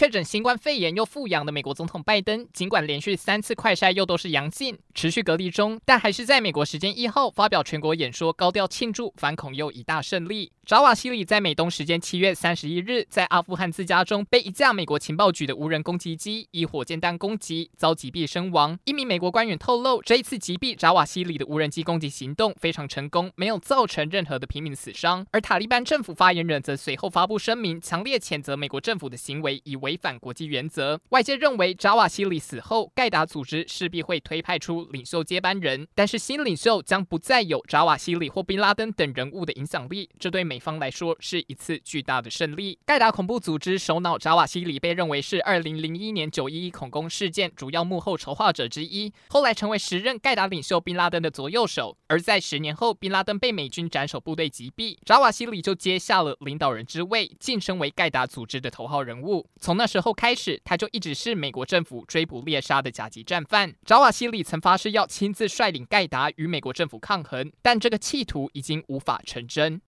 确诊新冠肺炎又复阳的美国总统拜登，尽管连续三次快筛又都是阳性，持续隔离中，但还是在美国时间一号发表全国演说，高调庆祝反恐又一大胜利。扎瓦希里在美东时间七月三十一日，在阿富汗自家中被一架美国情报局的无人攻击机以火箭弹攻击，遭击毙身亡。一名美国官员透露，这一次击毙扎瓦希里的无人机攻击行动非常成功，没有造成任何的平民死伤。而塔利班政府发言人则随后发布声明，强烈谴责美国政府的行为以为违反国际原则。外界认为，扎瓦希里死后，盖达组织势必会推派出领袖接班人，但是新领袖将不再有扎瓦希里或宾拉登等人物的影响力。这对美方来说是一次巨大的胜利。盖达恐怖组织首脑扎瓦希里被认为是二零零一年九一一恐攻事件主要幕后筹划者之一，后来成为时任盖达领袖宾拉登的左右手。而在十年后，宾拉登被美军斩首部队击毙，扎瓦希里就接下了领导人之位，晋升为盖达组织的头号人物。从那时候开始，他就一直是美国政府追捕猎杀的甲级战犯。扎瓦西里曾发誓要亲自率领盖达与美国政府抗衡，但这个企图已经无法成真。